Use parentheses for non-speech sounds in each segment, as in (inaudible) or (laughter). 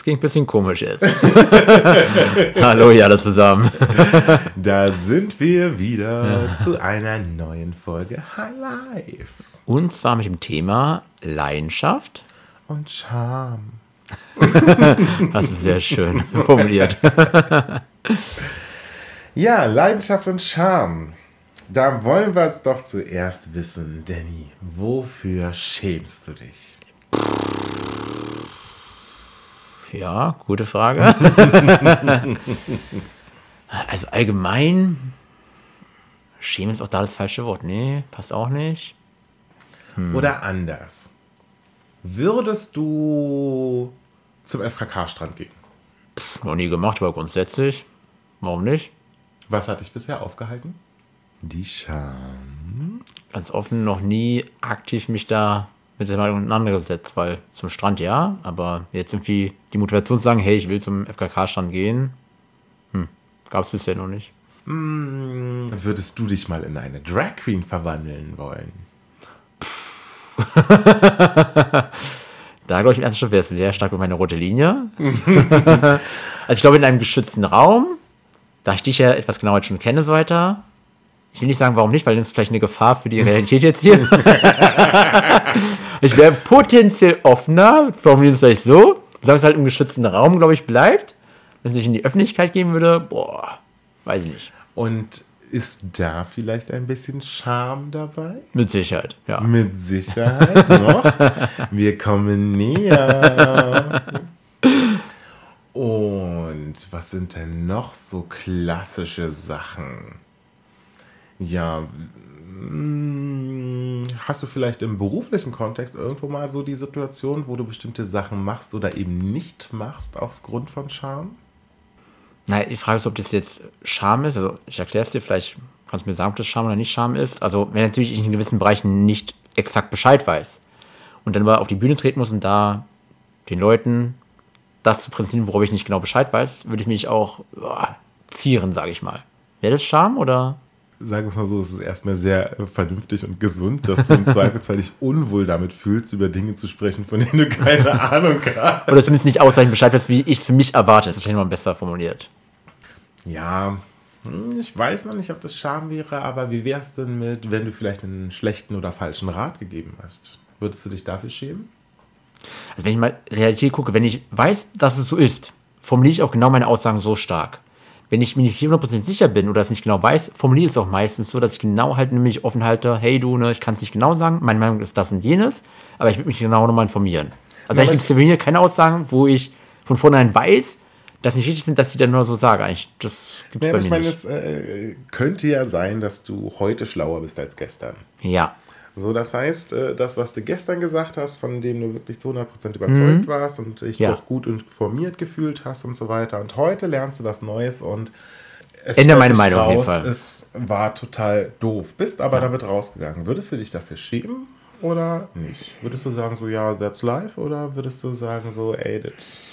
Das ging ein bisschen komisch jetzt. (laughs) (laughs) Hallo, ja, alle zusammen. (laughs) Da sind wir wieder zu einer neuen Folge High Life Und zwar mit dem Thema Leidenschaft. und Charme. Das ist sehr schön formuliert. Ja, Leidenschaft und Charme. Da wollen wir es doch zuerst wissen, Danny. Wofür schämst du dich? Ja, gute Frage. (laughs) also allgemein, schämen ist auch da das falsche Wort. Nee, passt auch nicht. Oder anders. Würdest du zum FKK-Strand gehen? Noch nie gemacht, aber grundsätzlich. Warum nicht? Was hat dich bisher aufgehalten? Die Scham. Ganz offen noch nie aktiv mich da mit der Meinung auseinandergesetzt, weil zum Strand ja, aber jetzt irgendwie die Motivation zu sagen, hey, ich will zum FKK-Strand gehen, hm, gab es bisher noch nicht. Würdest du dich mal in eine Drag Queen verwandeln wollen? (laughs) Da glaube ich im ersten Schritt wäre es sehr stark über meine rote Linie. (laughs) also ich glaube in einem geschützten Raum, da ich dich ja etwas genauer jetzt schon kenne, so weiter. Ich will nicht sagen, warum nicht, weil das ist vielleicht eine Gefahr für die Realität jetzt hier. (laughs) ich wäre potenziell offener, formulieren es vielleicht so, solange es halt im geschützten Raum, glaube ich, bleibt. Wenn es nicht in die Öffentlichkeit gehen würde, boah, weiß ich nicht. Und ist da vielleicht ein bisschen Charme dabei? Mit Sicherheit, ja. Mit Sicherheit (laughs) noch. Wir kommen näher. Und was sind denn noch so klassische Sachen? Ja, hast du vielleicht im beruflichen Kontext irgendwo mal so die Situation, wo du bestimmte Sachen machst oder eben nicht machst aufs Grund von Charme? Naja, die Frage ist, ob das jetzt Scham ist. Also ich erkläre es dir, vielleicht kannst du mir sagen, ob das Scham oder nicht Scham ist. Also wenn natürlich ich in gewissen Bereichen nicht exakt Bescheid weiß und dann aber auf die Bühne treten muss und da den Leuten das zu präsentieren, worauf ich nicht genau Bescheid weiß, würde ich mich auch boah, zieren, sage ich mal. Wäre das Scham oder? Sagen wir es mal so, es ist erstmal sehr äh, vernünftig und gesund, dass du im (laughs) Zweifelsfall dich unwohl damit fühlst, über Dinge zu sprechen, von denen du keine (laughs) Ahnung hast. Oder zumindest nicht ausreichend Bescheid weiß, wie ich es für mich erwarte. Das ist wahrscheinlich mal besser formuliert. Ja, hm, ich weiß noch nicht, ob das Scham wäre, aber wie wär's denn mit, wenn du vielleicht einen schlechten oder falschen Rat gegeben hast? Würdest du dich dafür schämen? Also wenn ich mal Realität gucke, wenn ich weiß, dass es so ist, formuliere ich auch genau meine Aussagen so stark. Wenn ich mir nicht 100% sicher bin oder es nicht genau weiß, formuliere ich es auch meistens so, dass ich genau halt nämlich offen halte, hey du, ne, ich kann es nicht genau sagen, meine Meinung ist das und jenes, aber ich würde mich genau nochmal informieren. Also aber ich mir keine Aussagen, wo ich von vornherein weiß, dass nicht richtig sind, dass ich dann nur so sage. Eigentlich, das gibt es Ja, bei ich mir meine, nicht. es äh, könnte ja sein, dass du heute schlauer bist als gestern. Ja, So, das heißt, äh, das, was du gestern gesagt hast, von dem du wirklich zu 100% überzeugt warst und dich Mhm. Ja. doch gut informiert gefühlt hast und so weiter. Und heute lernst du was Neues und es Ändere meine Meinung raus. Es war total doof, bist aber damit rausgegangen. Würdest du dich dafür schämen oder nicht? Würdest du sagen, so, ja, that's life? Oder würdest du sagen, so, ey, das.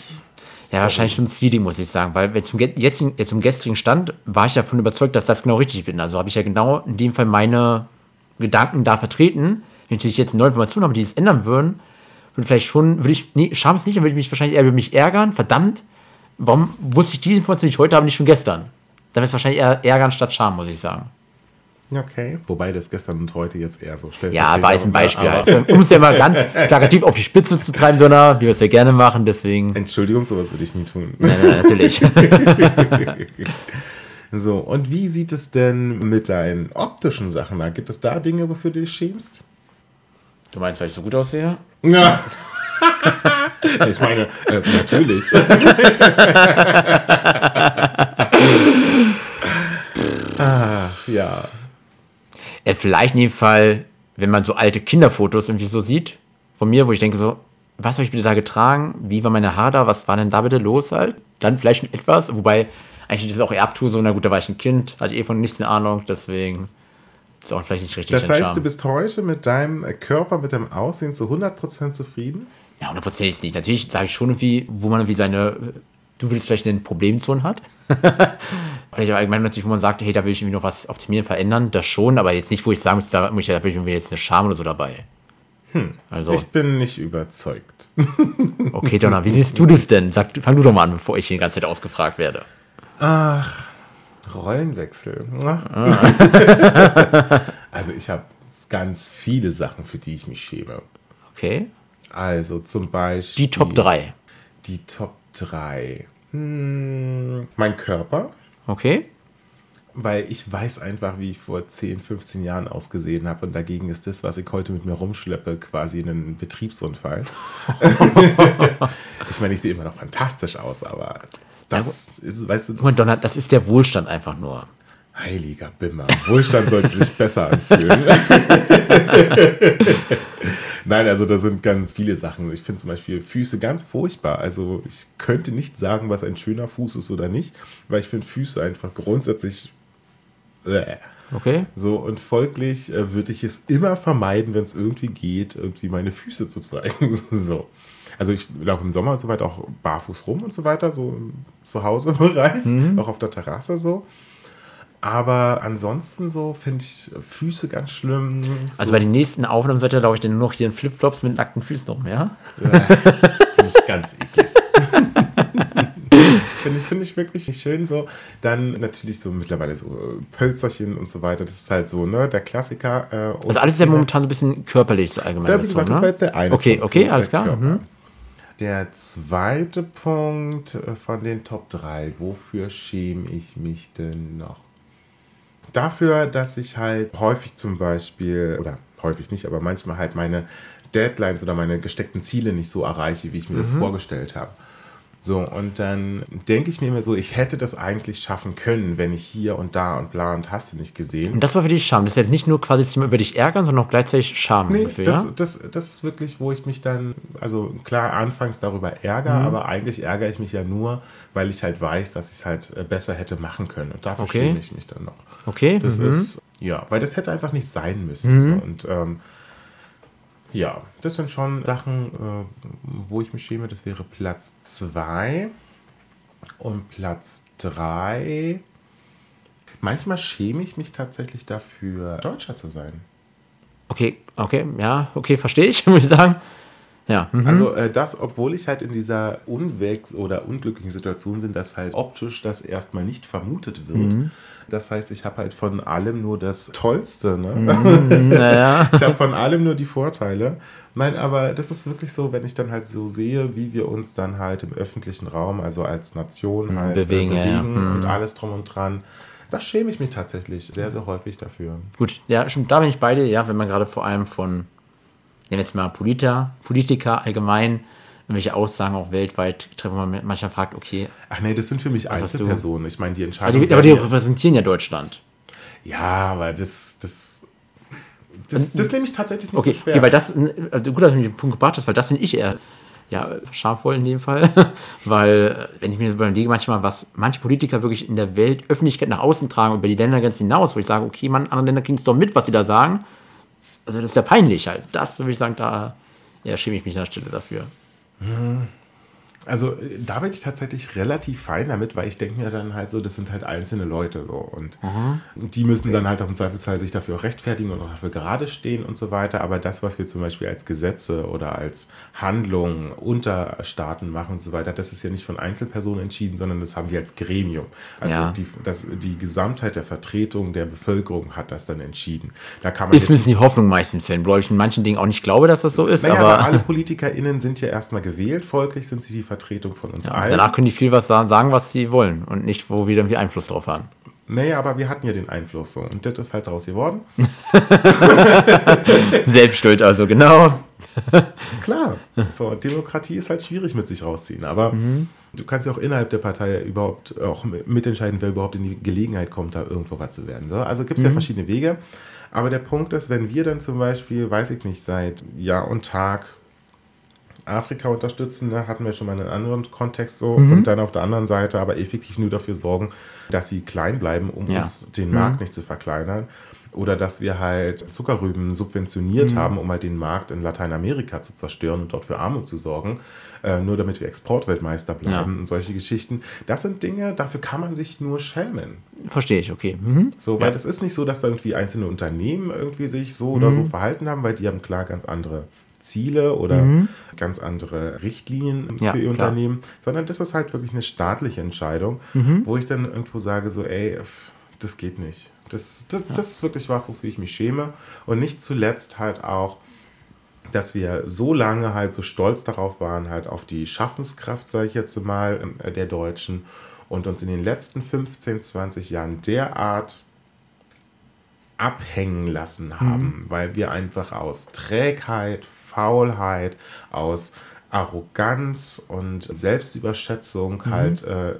ja wahrscheinlich schon zwielig, muss ich sagen, weil zum, jetzigen, zum gestrigen Stand war ich davon überzeugt, dass das genau richtig bin. Also habe ich ja genau in dem Fall meine Gedanken da vertreten. Wenn ich natürlich jetzt neue Informationen habe, die das ändern würden, würde vielleicht schon, würde ich, nee, Scham ist nicht, dann würde ich mich wahrscheinlich eher über mich ärgern. Verdammt, warum wusste ich die Information, die ich heute habe, nicht schon gestern? Dann wäre es wahrscheinlich eher ärgern statt Scham, muss ich sagen. Okay. Wobei das gestern und heute jetzt eher so stellt. Ja, war jetzt ein Beispiel halt. Um es ja mal ganz plakativ auf die Spitze zu treiben, sondern wie wir es ja gerne machen, deswegen. Entschuldigung, sowas würde ich nie tun. Nein, nein, natürlich. (laughs) So, und wie sieht es denn mit deinen optischen Sachen aus? Gibt es da Dinge, wofür du dich schämst? Du meinst, weil ich so gut aussehe? Ja. (laughs) ich meine, äh, natürlich. (laughs) Ach, ja. Äh, vielleicht in dem Fall wenn man so alte Kinderfotos irgendwie so sieht von mir, wo ich denke so, was habe ich bitte da getragen? Wie war meine Haare da? Was war denn da bitte los halt? Dann vielleicht schon etwas, wobei eigentlich ist es auch Erbtour so, na gut, da war ich ein Kind, hatte eh von nichts eine Ahnung, deswegen ist auch vielleicht nicht richtig. Das heißt, du bist heute mit deinem Körper, mit deinem Aussehen zu 100% zufrieden? Ja, 100% ist nicht. Natürlich sage ich schon irgendwie, wo man irgendwie seine, du willst vielleicht eine Problemzone hat. (laughs) vielleicht allgemein natürlich, wo man sagt, hey, da will ich irgendwie noch was optimieren, verändern, das schon, aber jetzt nicht, wo ich sagen muss, da, muss ich, da bin ich irgendwie jetzt eine Scham oder so dabei. Hm. Also, ich bin nicht überzeugt. okay, Donner, wie siehst du das denn? Sag, fang du doch mal an, bevor ich die ganze Zeit ausgefragt werde. Ach, Rollenwechsel. Ah. (laughs) also ich habe ganz viele Sachen, für die ich mich schäme. Okay. Also zum Beispiel. Die Top 3. Die Top 3. Hm, mein Körper. Okay. Weil ich weiß einfach, wie ich vor 10, 15 Jahren ausgesehen habe. Und dagegen ist das, was ich heute mit mir rumschleppe, quasi ein Betriebsunfall. (laughs) (laughs) ich meine, ich sehe immer noch fantastisch aus, aber das ja, ist, weißt du, das, Donald, das ist der Wohlstand einfach nur. Heiliger Bimmer. Wohlstand sollte sich besser anfühlen. (laughs) Nein, also da sind ganz viele Sachen. Ich finde zum Beispiel Füße ganz furchtbar. Also ich könnte nicht sagen, was ein schöner Fuß ist oder nicht, weil ich finde Füße einfach grundsätzlich. Äh. Okay. So, und folglich äh, würde ich es immer vermeiden, wenn es irgendwie geht, irgendwie meine Füße zu zeigen. (laughs) so. Also ich laufe im Sommer und so weiter auch barfuß rum und so weiter, so im Zuhausebereich, mhm. auch auf der Terrasse so. Aber ansonsten so finde ich Füße ganz schlimm. So. Also bei den nächsten Aufnahmen sollte laufe ich dann nur noch hier in Flipflops mit nackten Füßen rum, ja? ja finde ich ganz eklig. (laughs) finde ich, find ich wirklich nicht schön so. Dann natürlich so mittlerweile so Pölzerchen und so weiter. Das ist halt so, ne, der Klassiker. Äh, also alles ist ja momentan so ein bisschen körperlich so allgemein. Ja, wie gesagt, so, ne? das war jetzt der eine. Okay, okay, alles klar. Mhm. Der zweite Punkt äh, von den Top 3. Wofür schäme ich mich denn noch? Dafür, dass ich halt häufig zum Beispiel, oder häufig nicht, aber manchmal halt meine Deadlines oder meine gesteckten Ziele nicht so erreiche, wie ich mir mhm. das vorgestellt habe. So, und dann denke ich mir immer so, ich hätte das eigentlich schaffen können, wenn ich hier und da und bla und hast du nicht gesehen. Und das war für dich Scham. Das ist jetzt nicht nur quasi über dich ärgern, sondern auch gleichzeitig Scham. Nee, Gefühl, das, ja? das, das ist wirklich, wo ich mich dann, also klar, anfangs darüber ärgere, mhm. aber eigentlich ärgere ich mich ja nur, weil ich halt weiß, dass ich es halt äh, besser hätte machen können. Und dafür okay. schäme ich mich dann noch. Okay. Das mhm. ist, ja, weil das hätte einfach nicht sein müssen. Mhm. Und ähm, ja, das sind schon Sachen, äh, wo ich mich schäme. Das wäre Platz 2 und Platz 3. Manchmal schäme ich mich tatsächlich dafür, Deutscher zu sein. Okay, okay, ja, okay, verstehe ich, (laughs) muss ich sagen. Ja. Mhm. Also äh, das, obwohl ich halt in dieser unwegs- oder unglücklichen Situation bin, dass halt optisch das erstmal nicht vermutet wird. Mhm. Das heißt, ich habe halt von allem nur das Tollste. Ne? Mhm, (laughs) naja. ich habe von allem nur die Vorteile. Nein, aber das ist wirklich so, wenn ich dann halt so sehe, wie wir uns dann halt im öffentlichen Raum, also als Nation mhm, halt äh, bewegen, bewegen ja, ja. und mhm. alles drum und dran. Da schäme ich mich tatsächlich sehr, sehr häufig dafür. Gut, ja, stimmt, da bin ich beide, ja, wenn man gerade vor allem von, nehmen wir jetzt mal Politiker, Politiker allgemein, irgendwelche Aussagen auch weltweit treffen, wo man manchmal fragt, okay. Ach nee, das sind für mich Einzelpersonen. Ich meine, die Entscheidung. Aber die, aber die repräsentieren ja Deutschland. Ja, aber das, das, das, das nehme ich tatsächlich nicht okay, so schwer. Okay, weil das, also gut, dass du mich den Punkt gebracht hast, weil das finde ich eher ja, schamvoll in dem Fall. (laughs) weil, wenn ich mir so überlege, manchmal, was manche Politiker wirklich in der Welt Öffentlichkeit nach außen tragen, über die Ländergrenzen hinaus, wo ich sage, okay, man, andere Länder kriegen es doch mit, was sie da sagen. Also, das ist ja peinlich halt. Das würde ich sagen, da ja, schäme ich mich an der Stelle dafür. Hm. Also da bin ich tatsächlich relativ fein damit, weil ich denke mir dann halt so, das sind halt einzelne Leute so und mhm. die müssen dann halt auch im Zweifelsfall sich dafür auch rechtfertigen und auch dafür gerade stehen und so weiter. Aber das, was wir zum Beispiel als Gesetze oder als Handlungen unter Staaten machen und so weiter, das ist ja nicht von Einzelpersonen entschieden, sondern das haben wir als Gremium. Also ja. die, das, die Gesamtheit der Vertretung der Bevölkerung hat das dann entschieden. Da kann man ist ein die Hoffnung meistens Fällen, wo ich in manchen Dingen auch nicht glaube, dass das so ist. Naja, aber alle PolitikerInnen sind ja erstmal gewählt, folglich sind sie die Vertretung Vertretung von uns ja, allen. Danach können die viel was sagen, was sie wollen und nicht, wo wir dann wie Einfluss drauf haben. Naja, aber wir hatten ja den Einfluss so und das ist halt daraus geworden. (laughs) Selbstschuld also, genau. (laughs) Klar, so, Demokratie ist halt schwierig mit sich rausziehen, aber mhm. du kannst ja auch innerhalb der Partei überhaupt auch mitentscheiden, wer überhaupt in die Gelegenheit kommt, da irgendwo was zu werden. So, also gibt es mhm. ja verschiedene Wege. Aber der Punkt ist, wenn wir dann zum Beispiel, weiß ich nicht, seit Jahr und Tag Afrika unterstützen, da hatten wir schon mal einen anderen Kontext so mhm. und dann auf der anderen Seite aber effektiv nur dafür sorgen, dass sie klein bleiben, um ja. uns den Markt mhm. nicht zu verkleinern. Oder dass wir halt Zuckerrüben subventioniert mhm. haben, um halt den Markt in Lateinamerika zu zerstören und dort für Armut zu sorgen, äh, nur damit wir Exportweltmeister bleiben ja. und solche Geschichten. Das sind Dinge, dafür kann man sich nur schämen. Verstehe ich, okay. Mhm. So, weil es ist nicht so, dass da irgendwie einzelne Unternehmen irgendwie sich so oder so mhm. verhalten haben, weil die haben klar ganz andere Ziele oder mhm. ganz andere Richtlinien ja, für ihr klar. Unternehmen, sondern das ist halt wirklich eine staatliche Entscheidung, mhm. wo ich dann irgendwo sage, so, ey, das geht nicht. Das, das, ja. das ist wirklich was, wofür ich mich schäme. Und nicht zuletzt halt auch, dass wir so lange halt so stolz darauf waren, halt auf die Schaffenskraft, sage ich jetzt mal, äh, der Deutschen und uns in den letzten 15, 20 Jahren derart abhängen lassen haben, mhm. weil wir einfach aus Trägheit, Faulheit, aus Arroganz und Selbstüberschätzung mhm. halt äh,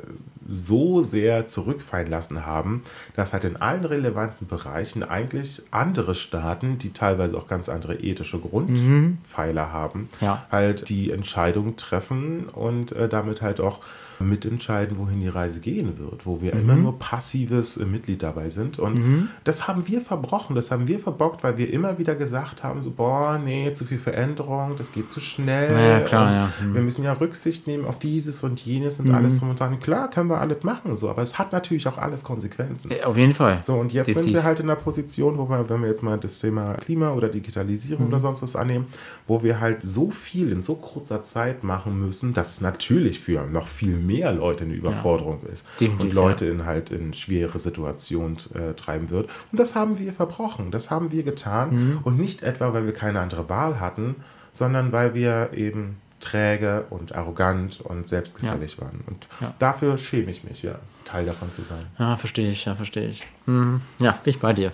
so sehr zurückfallen lassen haben, dass halt in allen relevanten Bereichen eigentlich andere Staaten, die teilweise auch ganz andere ethische Grundpfeiler mhm. haben, ja. halt die Entscheidung treffen und äh, damit halt auch mitentscheiden, wohin die Reise gehen wird, wo wir mhm. immer nur passives Mitglied dabei sind. Und mhm. das haben wir verbrochen, das haben wir verbockt, weil wir immer wieder gesagt haben, so, boah, nee, zu viel Veränderung, das geht zu schnell. Ja, klar, ja. Mhm. Wir müssen ja Rücksicht nehmen auf dieses und jenes und alles mhm. drum und dran. Klar, können wir alles machen, so, aber es hat natürlich auch alles Konsequenzen. Auf jeden Fall. So, und jetzt Definitiv. sind wir halt in der Position, wo wir, wenn wir jetzt mal das Thema Klima oder Digitalisierung mhm. oder sonst was annehmen, wo wir halt so viel in so kurzer Zeit machen müssen, dass es natürlich für noch viel mehr mehr Leute eine Überforderung ja. ist Definitiv, und Leute ja. in halt in schwere Situationen äh, treiben wird. Und das haben wir verbrochen, das haben wir getan mhm. und nicht etwa, weil wir keine andere Wahl hatten, sondern weil wir eben träge und arrogant und selbstgefällig ja. waren. Und ja. dafür schäme ich mich, ja, Teil davon zu sein. Ja, verstehe ich, ja, verstehe ich. Hm. Ja, bin ich bei dir.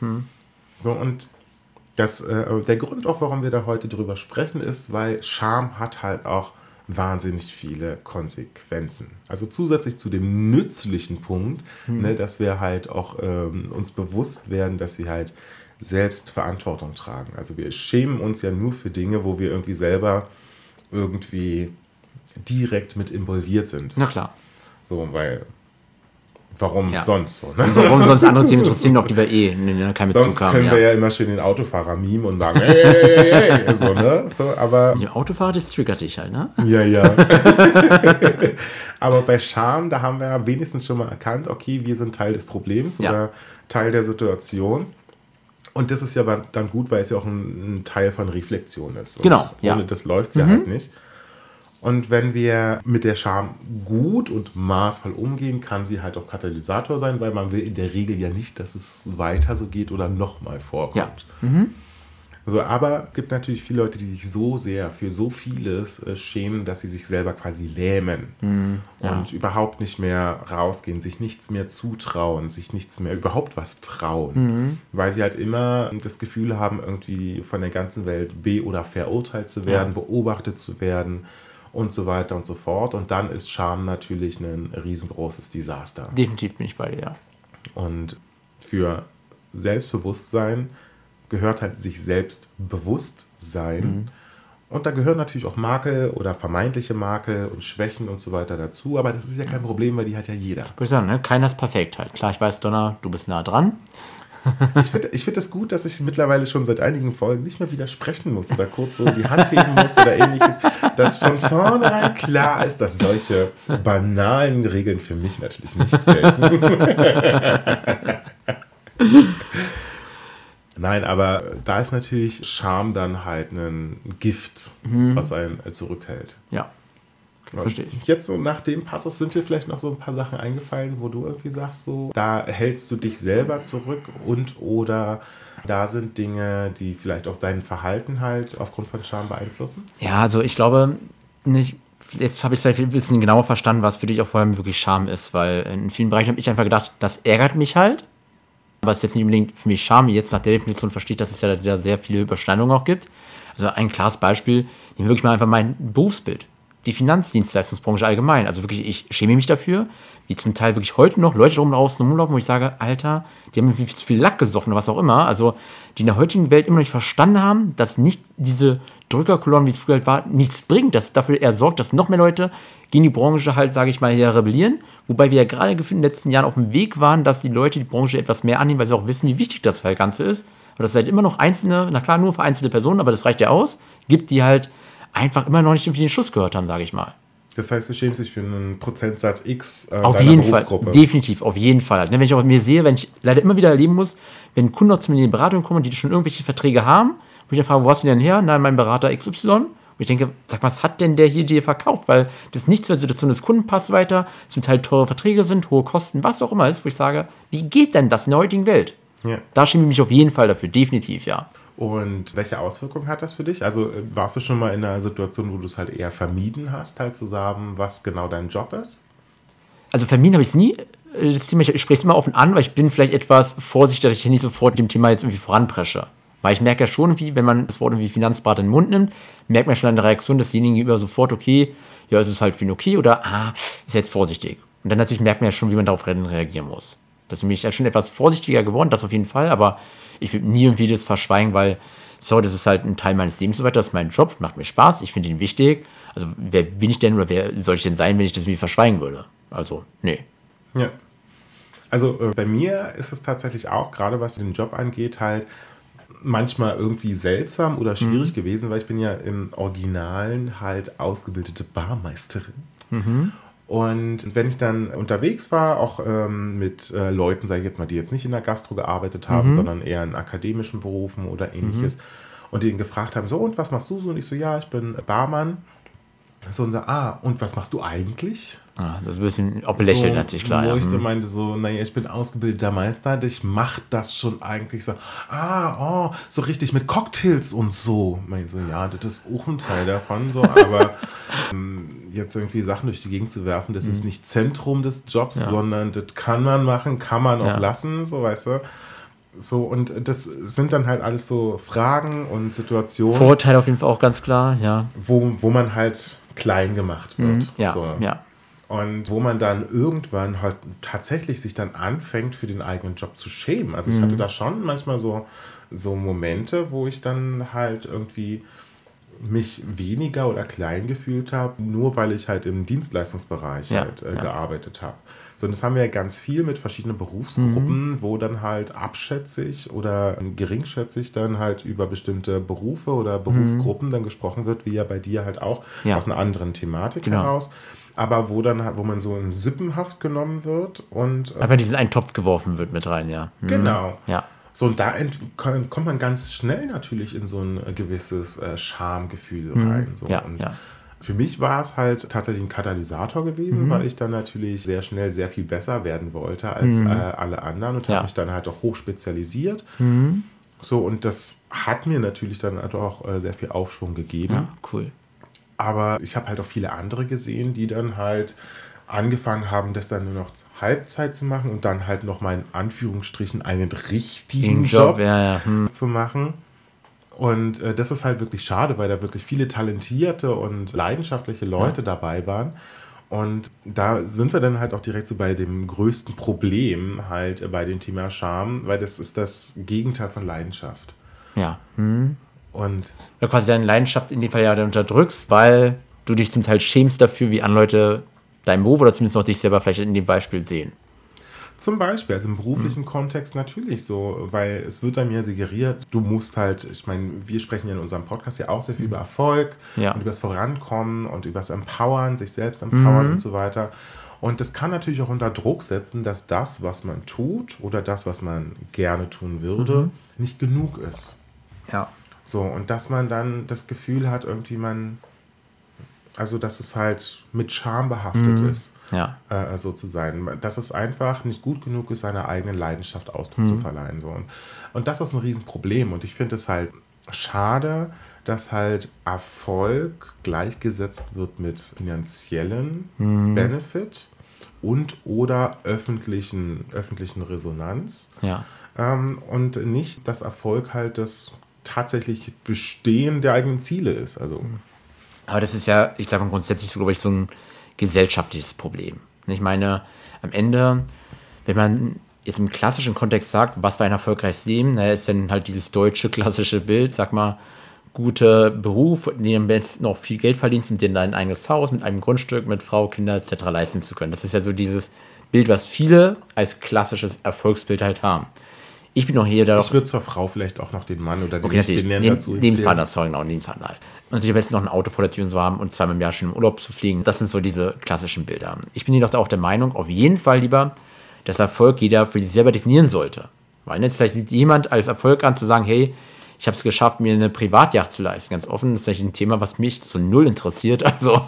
Hm. So, und das, äh, der Grund auch, warum wir da heute drüber sprechen, ist, weil Scham hat halt auch wahnsinnig viele Konsequenzen. Also zusätzlich zu dem nützlichen Punkt, mhm. ne, dass wir halt auch ähm, uns bewusst werden, dass wir halt selbst Verantwortung tragen. Also wir schämen uns ja nur für Dinge, wo wir irgendwie selber irgendwie direkt mit involviert sind. Na klar. So, weil Warum ja. sonst? So, ne? Warum sonst andere Themen (laughs) interessieren, auf die wir eh ne, kein Bezug sonst haben. können ja. wir ja immer schön den Autofahrer meme und sagen, hey, hey, hey, hey, so, ne? So, aber die Autofahrer, das triggert dich halt, ne? Ja, ja. (laughs) aber bei Scham, da haben wir ja wenigstens schon mal erkannt, okay, wir sind Teil des Problems ja. oder Teil der Situation. Und das ist ja dann gut, weil es ja auch ein, ein Teil von Reflexion ist. Und genau. Ohne das läuft es mhm. ja halt nicht. Und wenn wir mit der Scham gut und maßvoll umgehen, kann sie halt auch Katalysator sein, weil man will in der Regel ja nicht, dass es weiter so geht oder nochmal vorkommt. Ja. Mhm. Also, aber es gibt natürlich viele Leute, die sich so sehr für so vieles äh, schämen, dass sie sich selber quasi lähmen mhm, ja. und überhaupt nicht mehr rausgehen, sich nichts mehr zutrauen, sich nichts mehr überhaupt was trauen, mhm. weil sie halt immer das Gefühl haben, irgendwie von der ganzen Welt be- oder verurteilt zu werden, ja. beobachtet zu werden und so weiter und so fort. Und dann ist Scham natürlich ein riesengroßes Desaster. Definitiv bin ich bei dir, ja. Und für Selbstbewusstsein gehört halt sich selbst bewusst sein. Mhm. Und da gehören natürlich auch Makel oder vermeintliche Makel und Schwächen und so weiter dazu. Aber das ist ja kein Problem, weil die hat ja jeder. Ich würde sagen, ne? keiner ist perfekt halt. Klar, ich weiß, Donner, du bist nah dran. Ich (laughs) finde ich find das gut, dass ich mittlerweile schon seit einigen Folgen nicht mehr widersprechen muss oder kurz so die Hand heben muss oder ähnliches, dass schon vornherein klar ist, dass solche banalen Regeln für mich natürlich nicht gelten. (laughs) Nein, aber da ist natürlich Scham dann halt ein Gift, mhm. was einen zurückhält. Ja. Verstehe ich. Jetzt so nach dem Passus sind dir vielleicht noch so ein paar Sachen eingefallen, wo du irgendwie sagst, so, da hältst du dich selber zurück und oder da sind Dinge, die vielleicht auch dein Verhalten halt aufgrund von Scham beeinflussen? Ja, also ich glaube nicht. Jetzt habe ich vielleicht ein bisschen genauer verstanden, was für dich auch vor allem wirklich Scham ist, weil in vielen Bereichen habe ich einfach gedacht, das ärgert mich halt. Aber es ist jetzt nicht unbedingt für mich Scham, jetzt nach der Definition verstehe ich, dass es ja da sehr viele Überschneidungen auch gibt. Also ein klares Beispiel, nehmen wir wirklich mal einfach mein Berufsbild die Finanzdienstleistungsbranche allgemein. Also wirklich, ich schäme mich dafür, wie zum Teil wirklich heute noch Leute drum draußen rumlaufen, wo ich sage, Alter, die haben viel zu viel Lack gesoffen oder was auch immer. Also, die in der heutigen Welt immer noch nicht verstanden haben, dass nicht diese Drückerkolonnen, wie es früher halt war, nichts bringt. Dass dafür eher sorgt, dass noch mehr Leute gegen die Branche halt, sage ich mal, hier rebellieren. Wobei wir ja gerade gefühlt in den letzten Jahren auf dem Weg waren, dass die Leute die Branche etwas mehr annehmen, weil sie auch wissen, wie wichtig das halt Ganze ist. Aber das ist halt immer noch einzelne, na klar, nur für einzelne Personen, aber das reicht ja aus, gibt, die halt einfach immer noch nicht irgendwie den Schuss gehört haben, sage ich mal. Das heißt, du schämst dich für einen Prozentsatz X äh, auf jeden Fall, definitiv, auf jeden Fall. Ne, wenn ich auch mir sehe, wenn ich leider immer wieder erleben muss, wenn Kunden zu mir in die Beratung kommen, die schon irgendwelche Verträge haben, wo ich dann frage, wo hast du denn her? Nein, mein Berater XY. Und ich denke, sag, was hat denn der hier dir verkauft? Weil das nicht zur Situation des Kunden passt weiter, zum Teil teure Verträge sind, hohe Kosten, was auch immer ist, wo ich sage, wie geht denn das in der heutigen Welt? Ja. Da schäme ich mich auf jeden Fall dafür, definitiv, ja. Und welche Auswirkungen hat das für dich? Also äh, warst du schon mal in einer Situation, wo du es halt eher vermieden hast, halt zu sagen, was genau dein Job ist? Also vermieden habe ich es nie. Äh, das Thema, ich spreche es immer offen an, weil ich bin vielleicht etwas vorsichtig, dass ich nicht sofort dem Thema jetzt irgendwie voranpresche. Weil ich merke ja schon, wie, wenn man das Wort irgendwie Finanzberater in den Mund nimmt, merkt man schon an der Reaktion desjenigen gegenüber sofort, okay, ja, ist es halt für ihn okay oder, ah, ist jetzt vorsichtig. Und dann natürlich merkt man ja schon, wie man darauf reagieren muss. Das ist nämlich schon etwas vorsichtiger geworden, das auf jeden Fall, aber ich würde nie irgendwie das verschweigen, weil, so, das ist halt ein Teil meines Lebens und so weiter, das ist mein Job, macht mir Spaß, ich finde ihn wichtig. Also, wer bin ich denn oder wer soll ich denn sein, wenn ich das irgendwie verschweigen würde? Also, nee. Ja. Also, äh, bei mir ist es tatsächlich auch, gerade was den Job angeht, halt manchmal irgendwie seltsam oder schwierig mhm. gewesen, weil ich bin ja im Originalen halt ausgebildete Barmeisterin. Mhm. Und wenn ich dann unterwegs war, auch ähm, mit äh, Leuten, sage ich jetzt mal, die jetzt nicht in der Gastro gearbeitet haben, mhm. sondern eher in akademischen Berufen oder ähnliches, mhm. und die ihn gefragt haben, so, und was machst du so? Und ich so, ja, ich bin Barmann. So, ah, und was machst du eigentlich? Ah, das ist ein bisschen auch belächeln so, natürlich, klar. Wo ja. ich so mhm. meinte, so, naja, ich bin ausgebildeter Meister, ich mache das schon eigentlich so, ah, oh, so richtig mit Cocktails und so. Ich so, ja, das ist auch ein Teil davon, so, (laughs) aber ähm, jetzt irgendwie Sachen durch die Gegend zu werfen, das mhm. ist nicht Zentrum des Jobs, ja. sondern das kann man machen, kann man auch ja. lassen, so, weißt du. So, und das sind dann halt alles so Fragen und Situationen. Vorurteile auf jeden Fall auch ganz klar, ja. Wo, wo man halt klein gemacht wird. Mhm, ja, so. ja. Und wo man dann irgendwann halt tatsächlich sich dann anfängt, für den eigenen Job zu schämen. Also ich mhm. hatte da schon manchmal so, so Momente, wo ich dann halt irgendwie mich weniger oder klein gefühlt habe, nur weil ich halt im Dienstleistungsbereich ja, halt äh, ja. gearbeitet habe. So, und das haben wir ja ganz viel mit verschiedenen Berufsgruppen, mhm. wo dann halt abschätzig oder geringschätzig dann halt über bestimmte Berufe oder Berufsgruppen mhm. dann gesprochen wird, wie ja bei dir halt auch ja. aus einer anderen Thematik genau. heraus aber wo dann wo man so in Sippenhaft genommen wird und äh, aber diesen einen Topf geworfen wird mit rein, ja. Mhm. Genau. Ja. So, und da kommt man ganz schnell natürlich in so ein gewisses äh, Schamgefühl mhm. rein. So. Ja, und ja. Für mich war es halt tatsächlich ein Katalysator gewesen, mhm. weil ich dann natürlich sehr schnell sehr viel besser werden wollte als mhm. äh, alle anderen und ja. habe mich dann halt auch hoch spezialisiert. Mhm. So, und das hat mir natürlich dann halt auch äh, sehr viel Aufschwung gegeben. Ja, cool. Aber ich habe halt auch viele andere gesehen, die dann halt angefangen haben, das dann nur noch Halbzeit zu machen und dann halt noch mal in Anführungsstrichen einen richtigen Job, Job ja, ja. Hm. zu machen. Und äh, das ist halt wirklich schade, weil da wirklich viele talentierte und leidenschaftliche Leute ja. dabei waren. Und da sind wir dann halt auch direkt so bei dem größten Problem halt äh, bei dem Thema Scham, weil das ist das Gegenteil von Leidenschaft. Ja. Hm. Und ja, quasi deine Leidenschaft in dem Fall ja unterdrückst, weil du dich zum Teil schämst dafür, wie andere Leute deinen Beruf oder zumindest noch dich selber vielleicht in dem Beispiel sehen. Zum Beispiel, also im beruflichen mhm. Kontext natürlich so, weil es wird einem ja suggeriert, du musst halt, ich meine, wir sprechen ja in unserem Podcast ja auch sehr viel mhm. über Erfolg ja. und über das Vorankommen und über das Empowern, sich selbst empowern mhm. und so weiter. Und das kann natürlich auch unter Druck setzen, dass das, was man tut oder das, was man gerne tun würde, mhm. nicht genug ist. Ja. So, und dass man dann das Gefühl hat, irgendwie man, also dass es halt mit Scham behaftet mhm. ist, ja. äh, so zu sein. Dass es einfach nicht gut genug ist, seiner eigenen Leidenschaft Ausdruck mhm. zu verleihen. So. Und, und das ist ein Riesenproblem. Und ich finde es halt schade, dass halt Erfolg gleichgesetzt wird mit finanziellen mhm. Benefit und oder öffentlichen, öffentlichen Resonanz. Ja. Ähm, und nicht, dass Erfolg halt das tatsächlich Bestehen der eigenen Ziele ist. Also Aber das ist ja, ich sage mal grundsätzlich so, glaube ich, so ein gesellschaftliches Problem. Ich meine, am Ende, wenn man jetzt im klassischen Kontext sagt, was war ein erfolgreiches Leben, da ist dann halt dieses deutsche klassische Bild, sag mal, guter Beruf, in dem du jetzt noch viel Geld verdienst und dir dein eigenes Haus mit einem Grundstück, mit Frau, Kinder etc. leisten zu können. Das ist ja so dieses Bild, was viele als klassisches Erfolgsbild halt haben. Ich bin noch hier da. Ich würde zur Frau vielleicht auch noch den Mann oder den okay, Lebenspartner, sorry, genau, Lebenspartner halt. Und sich am besten noch ein Auto vor der Tür zu haben und zweimal im Jahr schon im Urlaub zu fliegen. Das sind so diese klassischen Bilder. Ich bin jedoch auch der Meinung, auf jeden Fall lieber, dass Erfolg jeder für sich selber definieren sollte. Weil jetzt vielleicht sieht jemand als Erfolg an zu sagen, hey, ich habe es geschafft, mir eine Privatjacht zu leisten. Ganz offen, das ist eigentlich ein Thema, was mich so null interessiert. (laughs) Also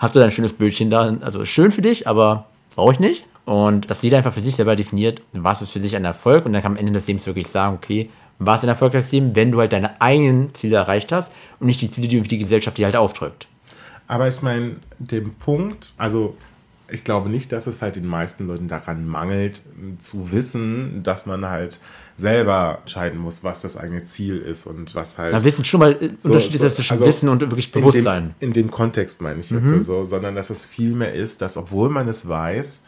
habt ihr ein schönes Bildchen da. Also schön für dich, aber brauche ich nicht. Und dass jeder einfach für sich selber definiert, was ist für sich ein Erfolg. Und dann kann am Ende des Lebens wirklich sagen, okay, was ist ein erfolgreiches Leben, wenn du halt deine eigenen Ziele erreicht hast und nicht die Ziele, die die Gesellschaft dir halt aufdrückt. Aber ich meine, dem Punkt, also ich glaube nicht, dass es halt den meisten Leuten daran mangelt, zu wissen, dass man halt selber entscheiden muss, was das eigene Ziel ist und was halt. Da wissen schon mal äh, so, Unterschied so, zwischen also Wissen und wirklich Bewusstsein. In dem, in dem Kontext meine ich jetzt mhm. so, sondern dass es vielmehr ist, dass obwohl man es weiß,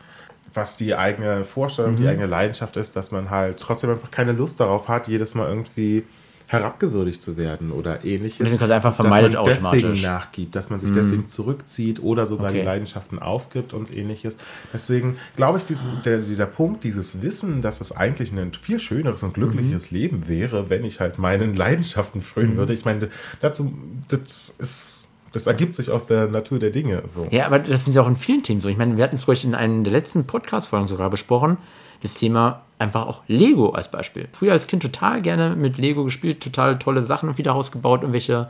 was die eigene Vorstellung, mhm. die eigene Leidenschaft ist, dass man halt trotzdem einfach keine Lust darauf hat, jedes Mal irgendwie herabgewürdigt zu werden oder ähnliches. Kann einfach vermeidet dass man deswegen nachgibt, dass man sich mm. deswegen zurückzieht oder sogar okay. die Leidenschaften aufgibt und ähnliches. Deswegen glaube ich, diesen, der, dieser Punkt, dieses Wissen, dass es eigentlich ein viel schöneres und glückliches mm. Leben wäre, wenn ich halt meinen Leidenschaften frönen mm. würde. Ich meine, dazu, das ist das ergibt sich aus der Natur der Dinge. So. Ja, aber das sind ja auch in vielen Themen so. Ich meine, wir hatten es ruhig in einem der letzten Podcast-Folgen sogar besprochen, das Thema einfach auch Lego als Beispiel. Früher als Kind total gerne mit Lego gespielt, total tolle Sachen wieder rausgebaut, irgendwelche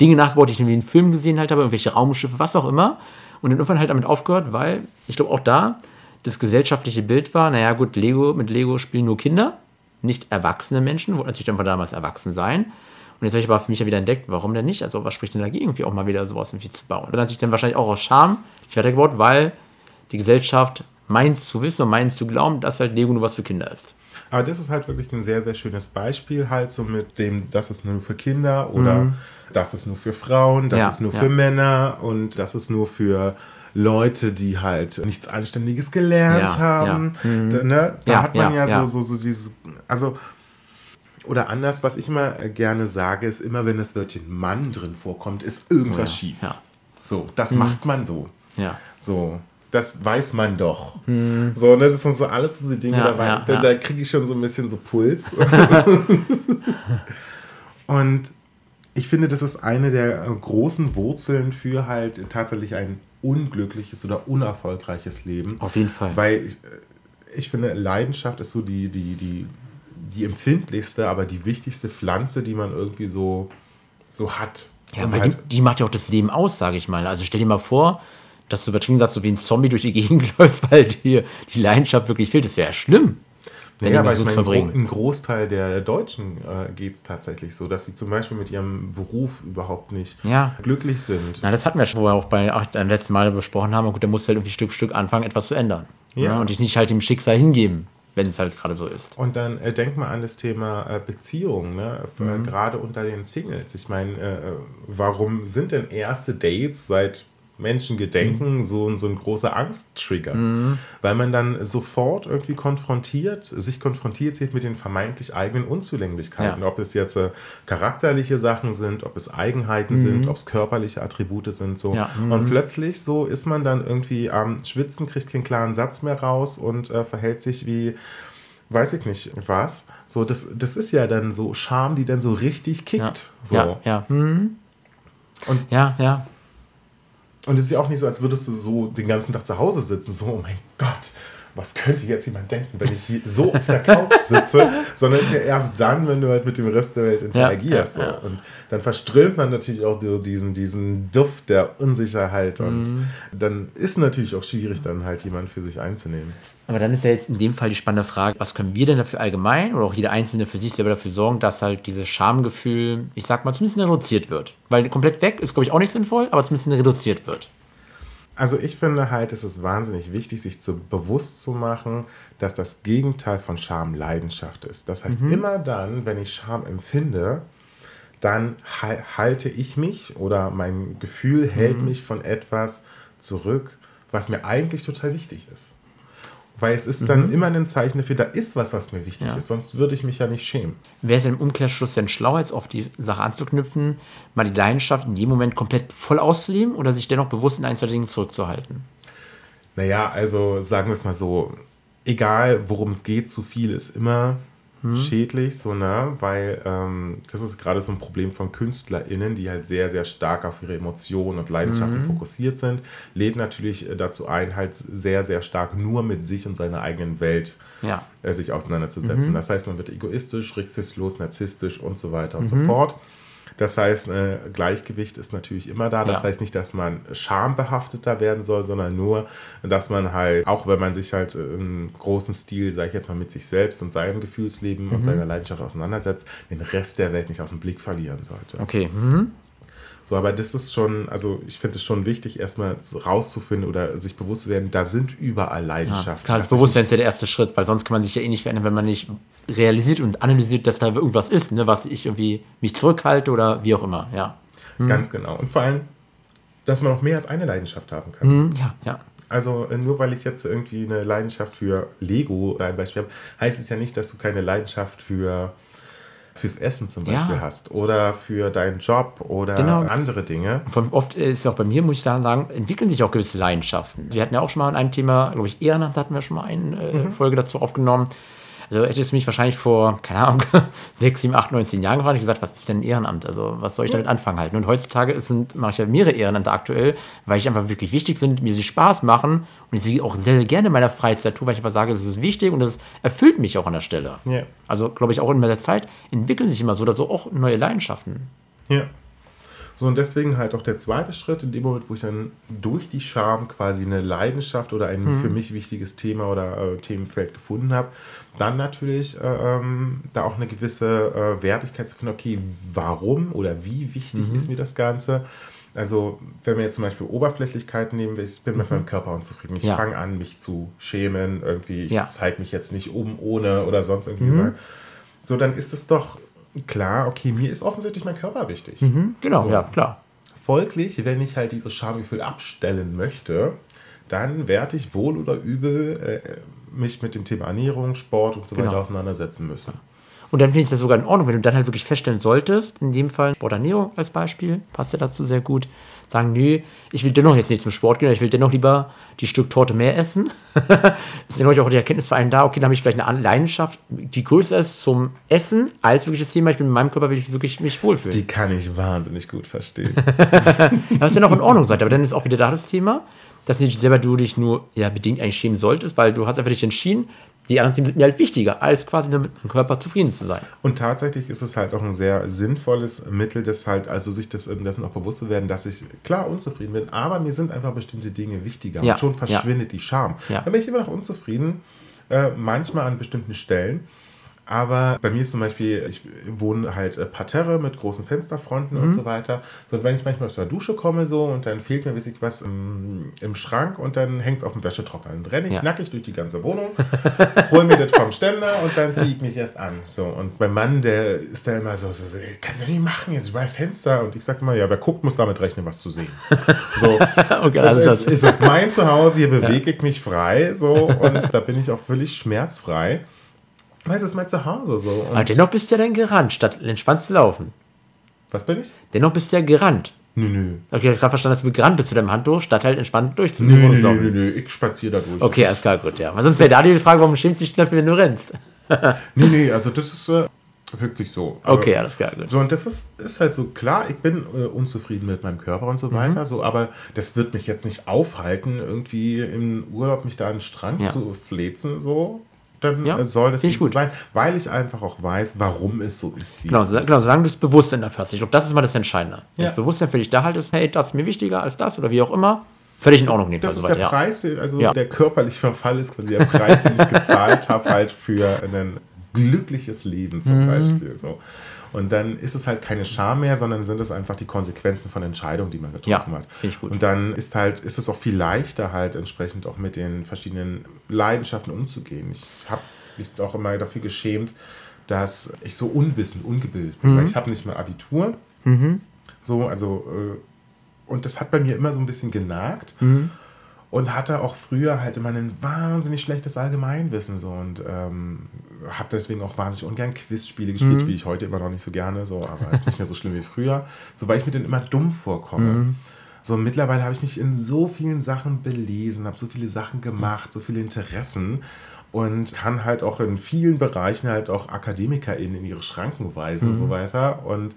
Dinge nachgebaut, die ich in einen Film gesehen halt habe, irgendwelche Raumschiffe, was auch immer. Und dann irgendwann halt damit aufgehört, weil ich glaube auch da das gesellschaftliche Bild war, naja gut, Lego, mit Lego spielen nur Kinder, nicht erwachsene Menschen, wollten natürlich von damals erwachsen sein. Und jetzt habe ich aber für mich ja wieder entdeckt, warum denn nicht? Also was spricht denn dagegen, irgendwie auch mal wieder sowas irgendwie zu bauen? Und dann hat sich dann wahrscheinlich auch aus Scham nicht weitergebaut, weil die Gesellschaft meint zu wissen und meint zu glauben, dass halt Lego nur was für Kinder ist. Aber das ist halt wirklich ein sehr, sehr schönes Beispiel halt so mit dem, das ist nur für Kinder oder mhm. das ist nur für Frauen, das ja, ist nur ja. für Männer und das ist nur für Leute, die halt nichts Anständiges gelernt ja, haben. Mhm. Da, ne? da hat man ja, so, so, so dieses, also oder anders, was ich immer gerne sage, ist immer, wenn das Wörtchen Mann drin vorkommt, ist irgendwas oh schief. So, das mhm. macht man so. Ja. So das weiß man doch. Hm. So, ne, das sind so alles diese Dinge, ja, da, ja, da, ja. da kriege ich schon so ein bisschen so Puls. (laughs) und ich finde, das ist eine der großen Wurzeln für halt tatsächlich ein unglückliches oder unerfolgreiches Leben. Auf jeden Fall. Weil ich, ich finde, Leidenschaft ist so die, die, die, die empfindlichste, aber die wichtigste Pflanze, die man irgendwie so, so hat. Ja, weil halt die, die macht ja auch das Leben aus, sage ich mal. Also stell dir mal vor, dass du übertrieben sagst, so wie ein Zombie durch die Gegend (laughs) läufst, weil dir die Leidenschaft wirklich fehlt. Das wäre ja schlimm. Wenn ja, aber so ich meine, ein Großteil der Deutschen äh, geht es tatsächlich so, dass sie zum Beispiel mit ihrem Beruf überhaupt nicht ja. glücklich sind. Na, das hatten wir schon, wo wir auch bei den letzten Mal besprochen haben. Und gut, da musst du halt irgendwie Stück für Stück anfangen, etwas zu ändern. Ja. ja und dich nicht halt dem Schicksal hingeben, wenn es halt gerade so ist. Und dann äh, denk mal an das Thema äh, Beziehung, ne? Äh, mhm. gerade unter den Singles. Ich meine, äh, äh, warum sind denn erste Dates seit Menschen gedenken, mhm. so, so ein großer Angsttrigger. Mhm. Weil man dann sofort irgendwie konfrontiert, sich konfrontiert sieht mit den vermeintlich eigenen Unzulänglichkeiten. Ja. Ob es jetzt äh, charakterliche Sachen sind, ob es Eigenheiten mhm. sind, ob es körperliche Attribute sind. So. Ja. Und mhm. plötzlich so ist man dann irgendwie am Schwitzen, kriegt keinen klaren Satz mehr raus und äh, verhält sich wie weiß ich nicht was. So, das, das ist ja dann so Scham, die dann so richtig kickt. Ja, so. ja. ja. Mhm. Und ja, ja. Und es ist ja auch nicht so, als würdest du so den ganzen Tag zu Hause sitzen, so, oh mein Gott, was könnte jetzt jemand denken, wenn ich hier so auf der Couch sitze, (laughs) sondern es ist ja erst dann, wenn du halt mit dem Rest der Welt interagierst. Ja, ja, ja. Und dann verströmt man natürlich auch diesen, diesen Duft der Unsicherheit und mhm. dann ist natürlich auch schwierig, dann halt jemanden für sich einzunehmen. Aber dann ist ja jetzt in dem Fall die spannende Frage, was können wir denn dafür allgemein oder auch jeder Einzelne für sich selber dafür sorgen, dass halt dieses Schamgefühl, ich sag mal, zumindest reduziert wird. Weil komplett weg ist, glaube ich, auch nicht sinnvoll, aber zumindest reduziert wird. Also ich finde halt, es ist wahnsinnig wichtig, sich zu, bewusst zu machen, dass das Gegenteil von Scham Leidenschaft ist. Das heißt, mhm. immer dann, wenn ich Scham empfinde, dann halte ich mich oder mein Gefühl hält mhm. mich von etwas zurück, was mir eigentlich total wichtig ist. Weil es ist dann mhm. immer ein Zeichen dafür, da ist was, was mir wichtig ja. ist, sonst würde ich mich ja nicht schämen. Wäre es im Umkehrschluss denn schlau, jetzt auf die Sache anzuknüpfen, mal die Leidenschaft in jedem Moment komplett voll auszuleben oder sich dennoch bewusst in einzelnen Dingen zurückzuhalten? Naja, also sagen wir es mal so, egal worum es geht, zu viel ist immer hm. schädlich, so, ne? Weil ähm, das ist gerade so ein Problem von KünstlerInnen, die halt sehr, sehr stark auf ihre Emotionen und Leidenschaften mhm. fokussiert sind. Lädt natürlich äh, dazu ein, halt sehr, sehr stark nur mit sich und seiner eigenen Welt ja. äh, sich auseinanderzusetzen. Mhm. Das heißt, man wird egoistisch, rücksichtslos, narzisstisch und so weiter und mhm. so fort. Das heißt, äh, Gleichgewicht ist natürlich immer da. Das ja. heißt nicht, dass man schambehafteter werden soll, sondern nur, dass man halt, auch wenn man sich halt im großen Stil, sage ich jetzt mal, mit sich selbst und seinem Gefühlsleben mhm. und seiner Leidenschaft auseinandersetzt, den Rest der Welt nicht aus dem Blick verlieren sollte. Okay. Mhm. So, aber das ist schon, also ich finde es schon wichtig, erstmal rauszufinden oder sich bewusst zu werden, da sind überall Leidenschaften. Ja, klar, das Bewusstsein ist ja der erste Schritt, weil sonst kann man sich ja eh nicht verändern, wenn man nicht realisiert und analysiert, dass da irgendwas ist, ne, was ich irgendwie mich zurückhalte oder wie auch immer, ja. Hm. Ganz genau. Und vor allem, dass man auch mehr als eine Leidenschaft haben kann. Hm, ja, ja. Also äh, nur weil ich jetzt irgendwie eine Leidenschaft für Lego ein Beispiel habe, heißt es ja nicht, dass du keine Leidenschaft für fürs Essen zum Beispiel ja. hast oder für deinen Job oder genau. andere Dinge. Von oft ist es auch bei mir, muss ich sagen, entwickeln sich auch gewisse Leidenschaften. Wir hatten ja auch schon mal ein Thema, glaube ich, Ehrenamt hatten wir schon mal eine äh, mhm. Folge dazu aufgenommen. Also hätte es mich wahrscheinlich vor, keine Ahnung, 6, 7, 8, 19 Jahren gefragt, ich gesagt, was ist denn ein Ehrenamt? Also was soll ich damit anfangen halten? Und heutzutage sind, mache ich ja mehrere Ehrenämter aktuell, weil ich einfach wirklich wichtig sind, mir sie Spaß machen und ich sie auch sehr, sehr gerne in meiner Freizeit tue, weil ich einfach sage, es ist wichtig und es erfüllt mich auch an der Stelle. Ja. Also glaube ich auch in der Zeit entwickeln sich immer so oder so auch neue Leidenschaften. Ja. So, und deswegen halt auch der zweite Schritt, in dem Moment, wo ich dann durch die Scham quasi eine Leidenschaft oder ein mhm. für mich wichtiges Thema oder äh, Themenfeld gefunden habe, dann natürlich äh, ähm, da auch eine gewisse äh, Wertigkeit zu finden, okay, warum oder wie wichtig mhm. ist mir das Ganze? Also, wenn wir jetzt zum Beispiel Oberflächlichkeiten nehmen, ich bin mhm. mit meinem Körper unzufrieden. Ich ja. fange an, mich zu schämen, irgendwie, ich ja. zeige mich jetzt nicht um, ohne oder sonst irgendwie. Mhm. So, dann ist es doch klar, okay, mir ist offensichtlich mein Körper wichtig. Mhm, genau, so. ja, klar. Folglich, wenn ich halt dieses Schamgefühl abstellen möchte, dann werde ich wohl oder übel äh, mich mit dem Thema Ernährung, Sport und so genau. weiter auseinandersetzen müssen. Und dann finde ich das sogar in Ordnung, wenn du dann halt wirklich feststellen solltest, in dem Fall Sport Ernährung als Beispiel, passt ja dazu sehr gut, sagen, nö, ich will dennoch jetzt nicht zum Sport gehen, ich will dennoch lieber die Stück Torte mehr essen. (laughs) ist ja auch die Erkenntnis für einen da, okay, da habe ich vielleicht eine Leidenschaft, die größer ist zum Essen als wirklich das Thema, ich bin mit meinem Körper will ich wirklich mich wohlfühlen. Die kann ich wahnsinnig gut verstehen. (laughs) das ist ja noch in Ordnung sein, aber dann ist auch wieder da das Thema, dass nicht selber du dich nur ja, bedingt eigentlich schämen solltest, weil du hast einfach dich entschieden, die anderen Themen sind mir halt wichtiger, als quasi mit dem Körper zufrieden zu sein. Und tatsächlich ist es halt auch ein sehr sinnvolles Mittel, das halt, also sich das, dessen auch bewusst zu werden, dass ich klar unzufrieden bin, aber mir sind einfach bestimmte Dinge wichtiger. Ja. Und schon verschwindet ja. die Scham. Ja. Dann bin ich immer noch unzufrieden, äh, manchmal an bestimmten Stellen. Aber bei mir ist zum Beispiel, ich wohne halt äh, Parterre mit großen Fensterfronten mhm. und so weiter. So, und wenn ich manchmal aus der Dusche komme so und dann fehlt mir wirklich was im, im Schrank und dann hängt es auf dem Wäschetrockner. Dann renne ich ja. nackig durch die ganze Wohnung, (laughs) hole mir das vom Ständer und dann ziehe ich mich erst an. So, und mein Mann, der ist da immer so, so, so kannst du nicht machen, jetzt überall Fenster. Und ich sage immer, ja, wer guckt, muss damit rechnen, was zu sehen. So, (laughs) okay, also ist es mein Zuhause, hier bewege ja. ich mich frei so und da bin ich auch völlig schmerzfrei. Es ist mein Zuhause so. Und Aber dennoch bist du ja dann gerannt, statt entspannt zu laufen. Was bin ich? Dennoch bist du ja gerannt. Nö, nö. Okay, ich habe gerade verstanden, dass du gerannt bist zu deinem Handtuch, statt halt entspannt durchzunehmen. Nö, nö, nö, nö, ich spaziere da durch. Okay, alles klar, gut, ja. Weil sonst wäre da die Frage, warum schämst du dich dafür, wenn du rennst? (laughs) nee, nee, also das ist äh, wirklich so. Aber okay, alles klar, gut. So, und das ist, ist halt so, klar, ich bin äh, unzufrieden mit meinem Körper und so mhm. weiter, so, aber das wird mich jetzt nicht aufhalten, irgendwie im Urlaub mich da an den Strand ja. zu flezen, so dann ja, soll das nicht so sein, weil ich einfach auch weiß, warum es so ist, wie genau, es ist. Genau, solange du das Bewusstsein dafür hast. Ich glaube, das ist mal das Entscheidende. Wenn ja. das Bewusstsein für dich da halt ist, hey, das ist mir wichtiger als das oder wie auch immer, völlig in Ordnung. Das ist der ja. Preis, also der körperliche Verfall ist quasi der Preis, den ich gezahlt habe, halt für ein glückliches Leben zum mhm. Beispiel. So. Und dann ist es halt keine Scham mehr, sondern sind es einfach die Konsequenzen von Entscheidungen, die man getroffen ja, hat. Ich gut. Und dann ist halt, ist es auch viel leichter, halt entsprechend auch mit den verschiedenen Leidenschaften umzugehen. Ich habe mich auch immer dafür geschämt, dass ich so unwissend, ungebildet bin. Weil ich habe nicht mehr Abitur. So, also, äh, und das hat bei mir immer so ein bisschen genagt. Und hatte auch früher halt immer ein wahnsinnig schlechtes Allgemeinwissen. So, und ähm, habe deswegen auch wahnsinnig ungern Quizspiele gespielt. Spiele ich heute immer noch nicht so gerne, so, aber ist nicht mehr so schlimm wie früher. So, weil ich mir dann immer dumm vorkomme. So, und mittlerweile habe ich mich in so vielen Sachen belesen, habe so viele Sachen gemacht, so viele Interessen und kann halt auch in vielen Bereichen halt auch AkademikerInnen in ihre Schranken weisen und so weiter. Und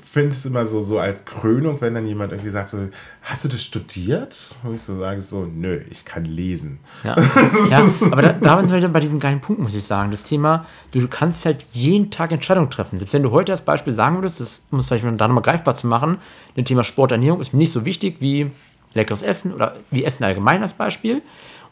finde es immer so, so als Krönung, wenn dann jemand irgendwie sagt, so, hast du das studiert? Und ich so sage so, nö, ich kann lesen. Ja, (laughs) ja aber da, da sind wir wieder bei diesem geilen Punkt, muss ich sagen. Das Thema, du kannst halt jeden Tag Entscheidungen treffen. Selbst wenn du heute als Beispiel sagen würdest, das muss vielleicht da nochmal greifbar zu machen, das Thema Sporternährung ist mir nicht so wichtig wie leckeres Essen oder wie Essen allgemein als Beispiel.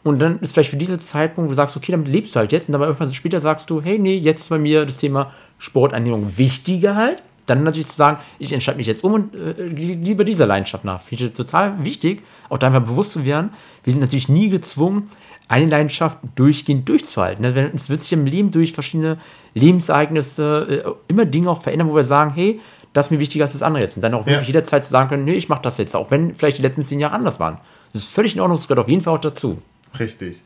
Und dann ist vielleicht für diesen Zeitpunkt, wo du sagst, okay, damit lebst du halt jetzt. Und dann irgendwann später sagst du, hey, nee, jetzt ist bei mir das Thema Sporternährung wichtiger halt. Dann natürlich zu sagen, ich entscheide mich jetzt um und äh, lieber dieser Leidenschaft nach. Finde ich total wichtig, auch da einfach bewusst zu werden. Wir sind natürlich nie gezwungen, eine Leidenschaft durchgehend durchzuhalten. Also Es wird sich im Leben durch verschiedene Lebensereignisse äh, immer Dinge auch verändern, wo wir sagen, hey, das ist mir wichtiger als das andere jetzt. Und dann auch wirklich Ja. jederzeit zu sagen können, nee, ich mache das jetzt, auch wenn vielleicht die letzten zehn Jahre anders waren. Das ist völlig in Ordnung, das gehört auf jeden Fall auch dazu. Richtig.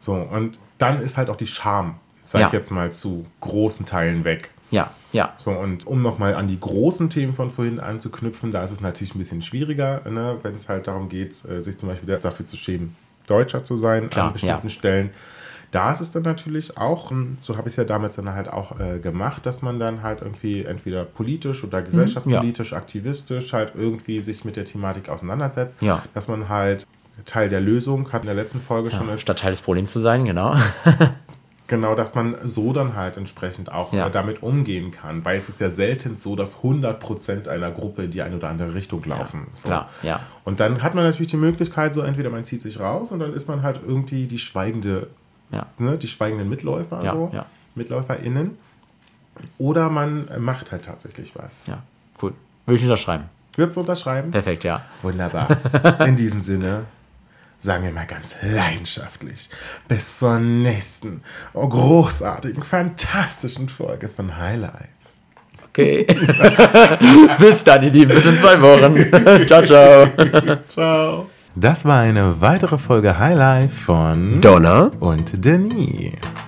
So, und dann ist halt auch die Scham, sag Ja. ich jetzt mal, zu großen Teilen weg. Ja, ja. So, und um nochmal an die großen Themen von vorhin anzuknüpfen, da ist es natürlich ein bisschen schwieriger, ne, wenn es halt darum geht, äh, sich zum Beispiel dafür zu schämen, Deutscher zu sein Klar, an bestimmten ja. Stellen. Da ist es dann natürlich auch, hm, so habe ich es ja damals dann halt auch äh, gemacht, dass man dann halt irgendwie entweder politisch Mhm, oder gesellschaftspolitisch, aktivistisch halt irgendwie sich mit der Thematik auseinandersetzt. Ja. Dass man halt Teil der Lösung hat in der letzten Folge schon ist, Statt Teil des Problems zu sein, genau. (laughs) Genau, dass man so dann halt entsprechend auch Ja. äh, damit umgehen kann, weil es ist ja selten so, dass 100% einer Gruppe in die eine oder andere Richtung laufen. so. klar, ja. Und dann hat man natürlich die Möglichkeit, so entweder man zieht sich raus und dann ist man halt irgendwie die schweigende, Ja. ne, die schweigenden Mitläufer, Ja, so, ja. MitläuferInnen. Oder man macht halt tatsächlich was. Ja, cool. Würde ich unterschreiben. Würdest du unterschreiben? Perfekt, ja. Wunderbar. In diesem Sinne sagen wir mal ganz leidenschaftlich bis zur nächsten großartigen, fantastischen Folge von Highlight. Okay. (laughs) Bis dann, ihr Lieben. Bis in zwei Wochen. (laughs) ciao, ciao. Ciao. Das war eine weitere Folge Highlight von Donna. und Denis.